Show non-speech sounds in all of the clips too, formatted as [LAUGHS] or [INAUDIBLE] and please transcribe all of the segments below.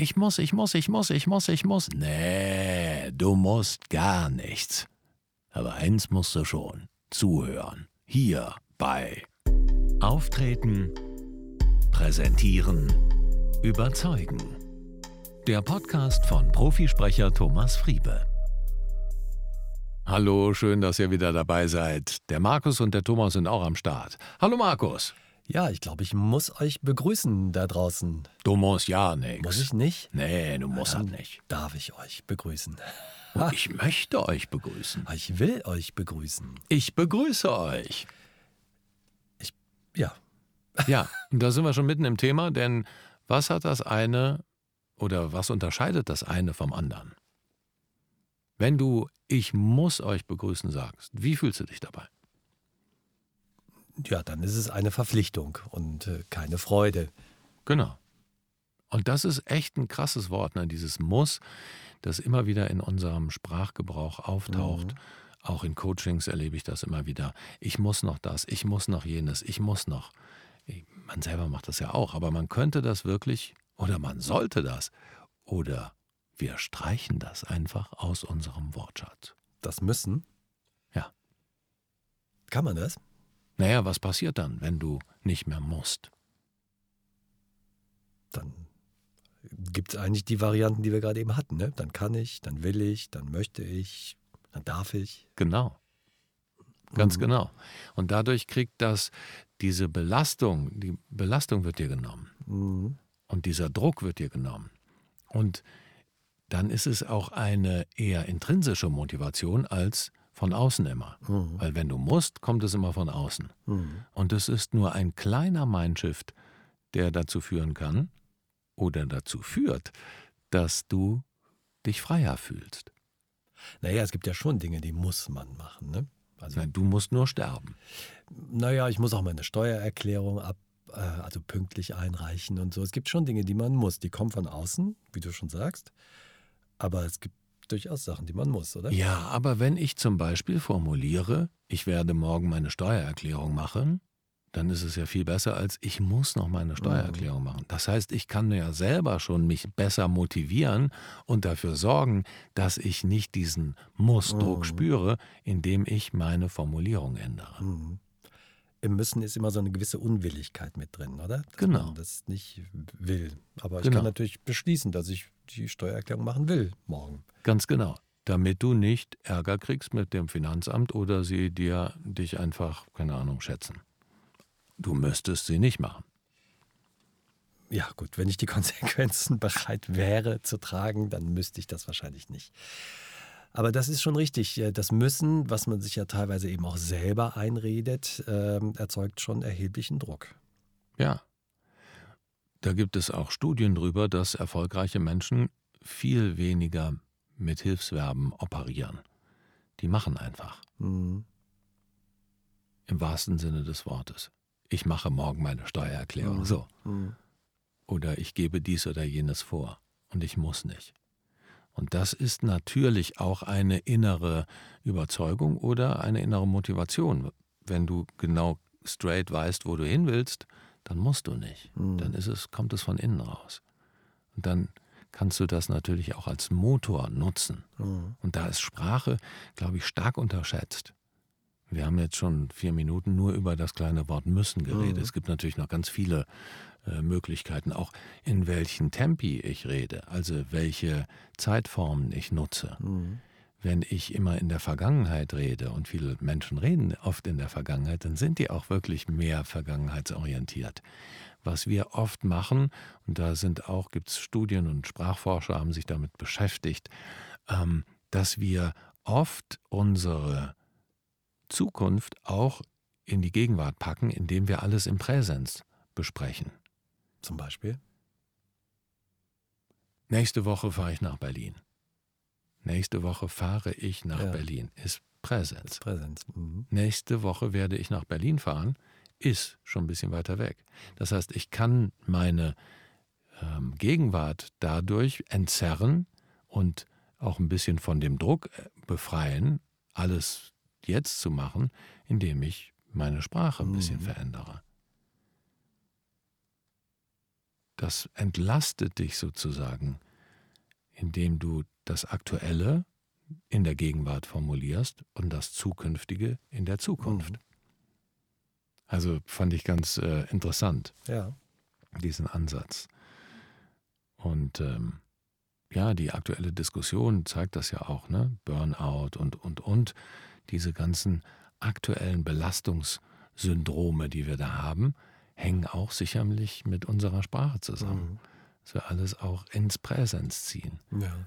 Ich muss, ich muss, ich muss, ich muss, ich muss. Nee, du musst gar nichts. Aber eins musst du schon. Zuhören. Hier bei Auftreten, Präsentieren, Überzeugen. Der Podcast von Profisprecher Thomas Friebe. Hallo, schön, dass ihr wieder dabei seid. Der Markus und der Thomas sind auch am Start. Hallo Markus. Ja, ich glaube, ich muss euch begrüßen da draußen. Du musst ja nichts. Muss ich nicht? Nee, du musst Dann nicht. Darf ich euch begrüßen? Und ich [LAUGHS] möchte euch begrüßen. Ich will euch begrüßen. Ich begrüße euch. Ja, [LAUGHS] Ja, und da sind wir schon mitten im Thema, denn was hat das eine oder was unterscheidet das eine vom anderen? Wenn du ich muss euch begrüßen sagst, wie fühlst du dich dabei? Ja, dann ist es eine Verpflichtung und äh, keine Freude. Genau. Und das ist echt ein krasses Wort, ne? dieses Muss, das immer wieder in unserem Sprachgebrauch auftaucht. Auch in Coachings erlebe ich das immer wieder. Ich muss noch das, ich muss noch jenes, ich muss noch. Man selber macht das ja auch, aber man könnte das wirklich oder man sollte das oder wir streichen das einfach aus unserem Wortschatz. Das müssen. Ja. Kann man das? Naja, was passiert dann, wenn du nicht mehr musst? Dann gibt es eigentlich die Varianten, die wir gerade eben hatten. Ne? Dann kann ich, dann will ich, dann möchte ich, dann darf ich. Genau. Ganz Mhm. genau. Und dadurch kriegt das diese Belastung, die Belastung wird dir genommen Mhm. und dieser Druck wird dir genommen. Und dann ist es auch eine eher intrinsische Motivation als von außen immer. Mhm. Weil wenn du musst, kommt es immer von außen. Mhm. Und es ist nur ein kleiner Mindshift, der dazu führen kann oder dazu führt, dass du dich freier fühlst. Naja, es gibt ja schon Dinge, die muss man machen. Ne? Also, Du musst nur sterben. naja, ich muss auch meine Steuererklärung ab, äh, also pünktlich einreichen und so. Es gibt schon Dinge, die man muss. Die kommen von außen, wie du schon sagst. Aber es gibt durchaus Sachen, die man muss, oder? Ja, aber wenn ich zum Beispiel formuliere, ich werde morgen meine Steuererklärung machen, dann ist es ja viel besser, als ich muss noch meine Steuererklärung machen. Das heißt, ich kann ja selber schon mich besser motivieren und dafür sorgen, dass ich nicht diesen Mussdruck Mhm. spüre, indem ich meine Formulierung ändere. Mhm. Im Müssen ist immer so eine gewisse Unwilligkeit mit drin, oder? Dass Genau. man das nicht will. Aber ich Genau. kann natürlich beschließen, dass ich die Steuererklärung machen will morgen. Ganz genau. Damit du nicht Ärger kriegst mit dem Finanzamt oder sie dir dich einfach, keine Ahnung, schätzen. Du müsstest sie nicht machen. Ja, gut, wenn ich die [LAUGHS] Konsequenzen bereit wäre zu tragen, dann müsste ich das wahrscheinlich nicht. Aber das ist schon richtig. äh, Das Müssen, was man sich ja teilweise eben auch selber einredet, ähm, erzeugt schon erheblichen Druck. Ja. Da gibt es auch Studien drüber, dass erfolgreiche Menschen viel weniger mit Hilfsverben operieren. Die machen einfach. Mhm. Im wahrsten Sinne des Wortes. Ich mache morgen meine Steuererklärung. So. Mhm. Oder ich gebe dies oder jenes vor. Und ich muss nicht. Und das ist natürlich auch eine innere Überzeugung oder eine innere Motivation. Wenn du genau straight weißt, wo du hin willst, dann musst du nicht. Mhm. Dann ist es, kommt es von innen raus. Und dann kannst du das natürlich auch als Motor nutzen. Mhm. Und da ist Sprache, glaube ich, stark unterschätzt. Wir haben jetzt schon vier Minuten nur über das kleine Wort müssen geredet. Mhm. Es gibt natürlich noch ganz viele äh, Möglichkeiten, auch in welchen Tempi ich rede, also welche Zeitformen ich nutze. Mhm. Wenn ich immer in der Vergangenheit rede und viele Menschen reden oft in der Vergangenheit, dann sind die auch wirklich mehr vergangenheitsorientiert. Was wir oft machen, und da sind auch, gibt es Studien und Sprachforscher haben sich damit beschäftigt, ähm, dass wir oft unsere Zukunft auch in die Gegenwart packen, indem wir alles im Präsens besprechen. Zum Beispiel. Nächste Woche fahre ich nach Berlin. Nächste Woche fahre ich nach Ja. Berlin. Ist Präsens. Präsenz. Mhm. Nächste Woche werde ich nach Berlin fahren. Ist schon ein bisschen weiter weg. Das heißt, ich kann meine ähm, Gegenwart dadurch entzerren und auch ein bisschen von dem Druck äh, befreien, alles jetzt zu machen, indem ich meine Sprache ein bisschen Mhm. verändere. das entlastet dich sozusagen, indem du das Aktuelle in der Gegenwart formulierst und das Zukünftige in der Zukunft. Mhm. Also fand ich ganz äh, interessant, ja. diesen Ansatz. Und ähm, ja, die aktuelle Diskussion zeigt das ja auch, ne? Burnout und, und, und. Diese ganzen aktuellen Belastungssyndrome, die wir da haben, hängen auch sicherlich mit unserer Sprache zusammen. Mhm. Dass wir alles auch ins Präsens ziehen. Ja.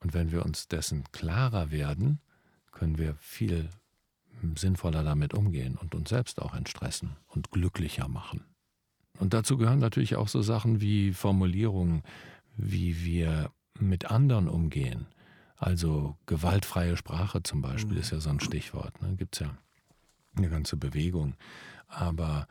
Und wenn wir uns dessen klarer werden, können wir viel sinnvoller damit umgehen und uns selbst auch entstressen und glücklicher machen. Und dazu gehören natürlich auch so Sachen wie Formulierungen, wie wir mit anderen umgehen. Also gewaltfreie Sprache zum Beispiel mhm. ist ja so ein Stichwort. Ne? Gibt es ja eine ganze Bewegung. Aber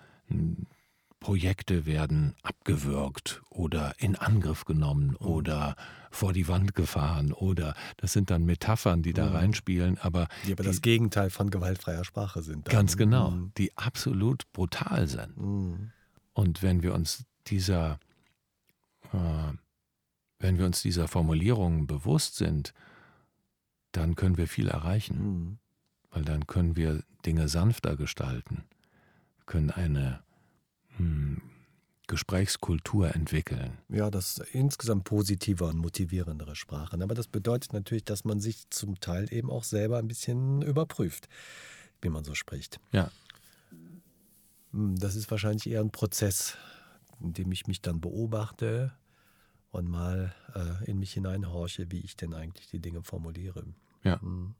Projekte werden abgewürgt oder in Angriff genommen mhm. oder vor die Wand gefahren oder das sind dann Metaphern, die da mhm. reinspielen, aber die aber die, das Gegenteil von gewaltfreier Sprache sind. Dann. Ganz genau, mhm. die absolut brutal sind. Mhm. Und wenn wir uns dieser äh, wenn wir uns dieser Formulierungen bewusst sind, dann können wir viel erreichen, mhm. weil dann können wir Dinge sanfter gestalten, können eine hm, Gesprächskultur entwickeln. Ja, das ist insgesamt positiver und motivierendere Sprachen. Aber das bedeutet natürlich, dass man sich zum Teil eben auch selber ein bisschen überprüft, wie man so spricht. Ja. Hm, das ist wahrscheinlich eher ein Prozess, in dem ich mich dann beobachte und mal äh, in mich hineinhorche, wie ich denn eigentlich die Dinge formuliere. Ja. Hm.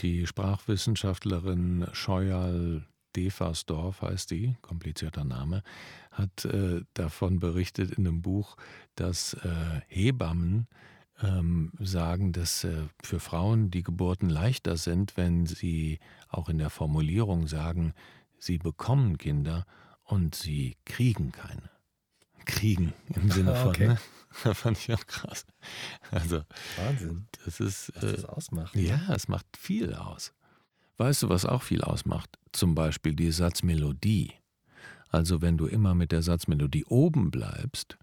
Die Sprachwissenschaftlerin Scheuerl Deversdorf heißt die, komplizierter Name, hat äh, davon berichtet in einem Buch, dass äh, Hebammen ähm, sagen, dass äh, für Frauen die Geburten leichter sind, wenn sie auch in der Formulierung sagen, sie bekommen Kinder und sie kriegen keine. Kriegen im [LAUGHS] Sinne von, okay. ne? [LAUGHS] Das fand ich auch krass. Also, Wahnsinn. Das ist. Was das ausmacht. Ja, es macht viel aus. Weißt du, was auch viel ausmacht? Zum Beispiel die Satzmelodie. Also wenn du immer mit der Satzmelodie oben bleibst,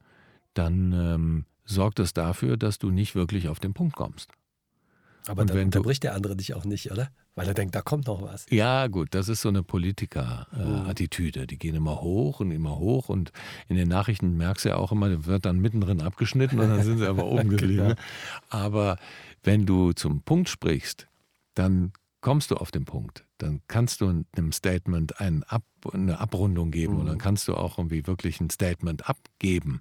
dann ähm, sorgt es dafür, dass du nicht wirklich auf den Punkt kommst. Aber und dann unterbricht der andere dich auch nicht, oder? Weil er denkt, da kommt noch was. Ja, gut, das ist so eine Politiker-Attitüde. Äh, die gehen immer hoch und immer hoch und in den Nachrichten merkst du ja auch immer, wird dann mittendrin abgeschnitten und dann sind sie aber [LAUGHS] oben geblieben. genau. Aber wenn du zum Punkt sprichst, dann kommst du auf den Punkt. Dann kannst du einem Statement ein Ab, eine Abrundung geben mhm. und dann kannst du auch irgendwie wirklich ein Statement abgeben,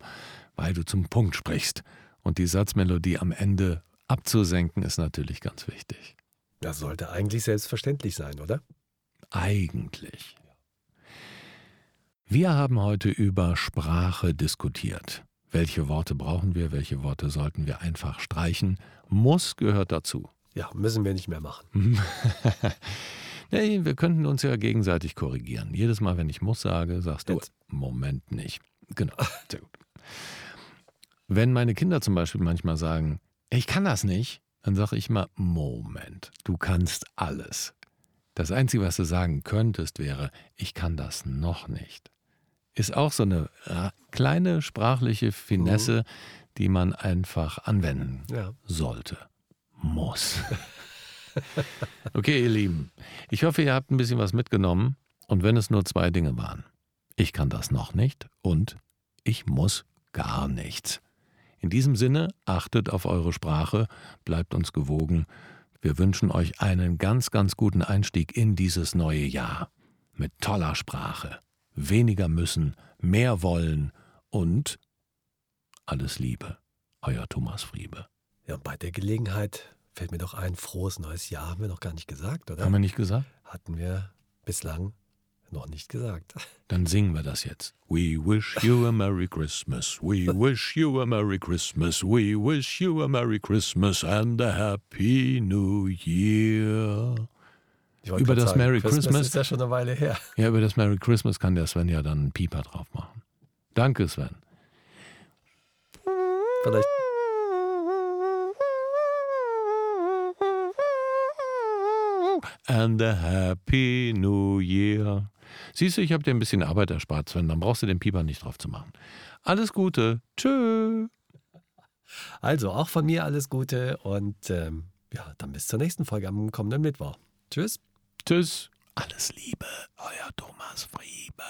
weil du zum Punkt sprichst. Und die Satzmelodie am Ende abzusenken ist natürlich ganz wichtig. Das sollte eigentlich selbstverständlich sein, oder? Eigentlich. Wir haben heute über Sprache diskutiert. Welche Worte brauchen wir, welche Worte sollten wir einfach streichen? Muss gehört dazu. Ja, müssen wir nicht mehr machen. [LAUGHS] nee, wir könnten uns ja gegenseitig korrigieren. Jedes Mal, wenn ich muss sage, sagst Jetzt. du, Moment nicht. Genau, sehr gut. Wenn meine Kinder zum Beispiel manchmal sagen, ich kann das nicht, dann sage ich immer, Moment, du kannst alles. Das Einzige, was du sagen könntest, wäre, ich kann das noch nicht. Ist auch so eine kleine sprachliche Finesse, mhm. die man einfach anwenden ja. sollte muss. [LAUGHS] Okay, ihr Lieben, ich hoffe, ihr habt ein bisschen was mitgenommen und wenn es nur zwei Dinge waren. Ich kann das noch nicht und ich muss gar nichts. In diesem Sinne, achtet auf eure Sprache, bleibt uns gewogen. Wir wünschen euch einen ganz, ganz guten Einstieg in dieses neue Jahr. Mit toller Sprache, weniger müssen, mehr wollen und alles Liebe. Euer Thomas Friebe. Ja, bei der Gelegenheit fällt mir doch ein, frohes neues Jahr haben wir noch gar nicht gesagt, oder? Haben wir nicht gesagt? Hatten wir bislang noch nicht gesagt. [LAUGHS] Dann singen wir das jetzt. We wish you a Merry Christmas. We wish you a Merry Christmas. We wish you a Merry Christmas and a Happy New Year. Über das sagen, Merry Christmas, Christmas ist ja schon eine Weile her. Ja, über das Merry Christmas kann der Sven ja dann einen Pieper drauf machen. Danke, Sven. Vielleicht and a happy new year. Siehst du, ich habe dir ein bisschen Arbeit erspart, Sven. Dann brauchst du den Pieper nicht drauf zu machen. Alles Gute. Tschö. Also auch von mir alles Gute und ähm, ja, dann bis zur nächsten Folge am kommenden Mittwoch. Tschüss. Tschüss. Alles Liebe, euer Thomas Friebe.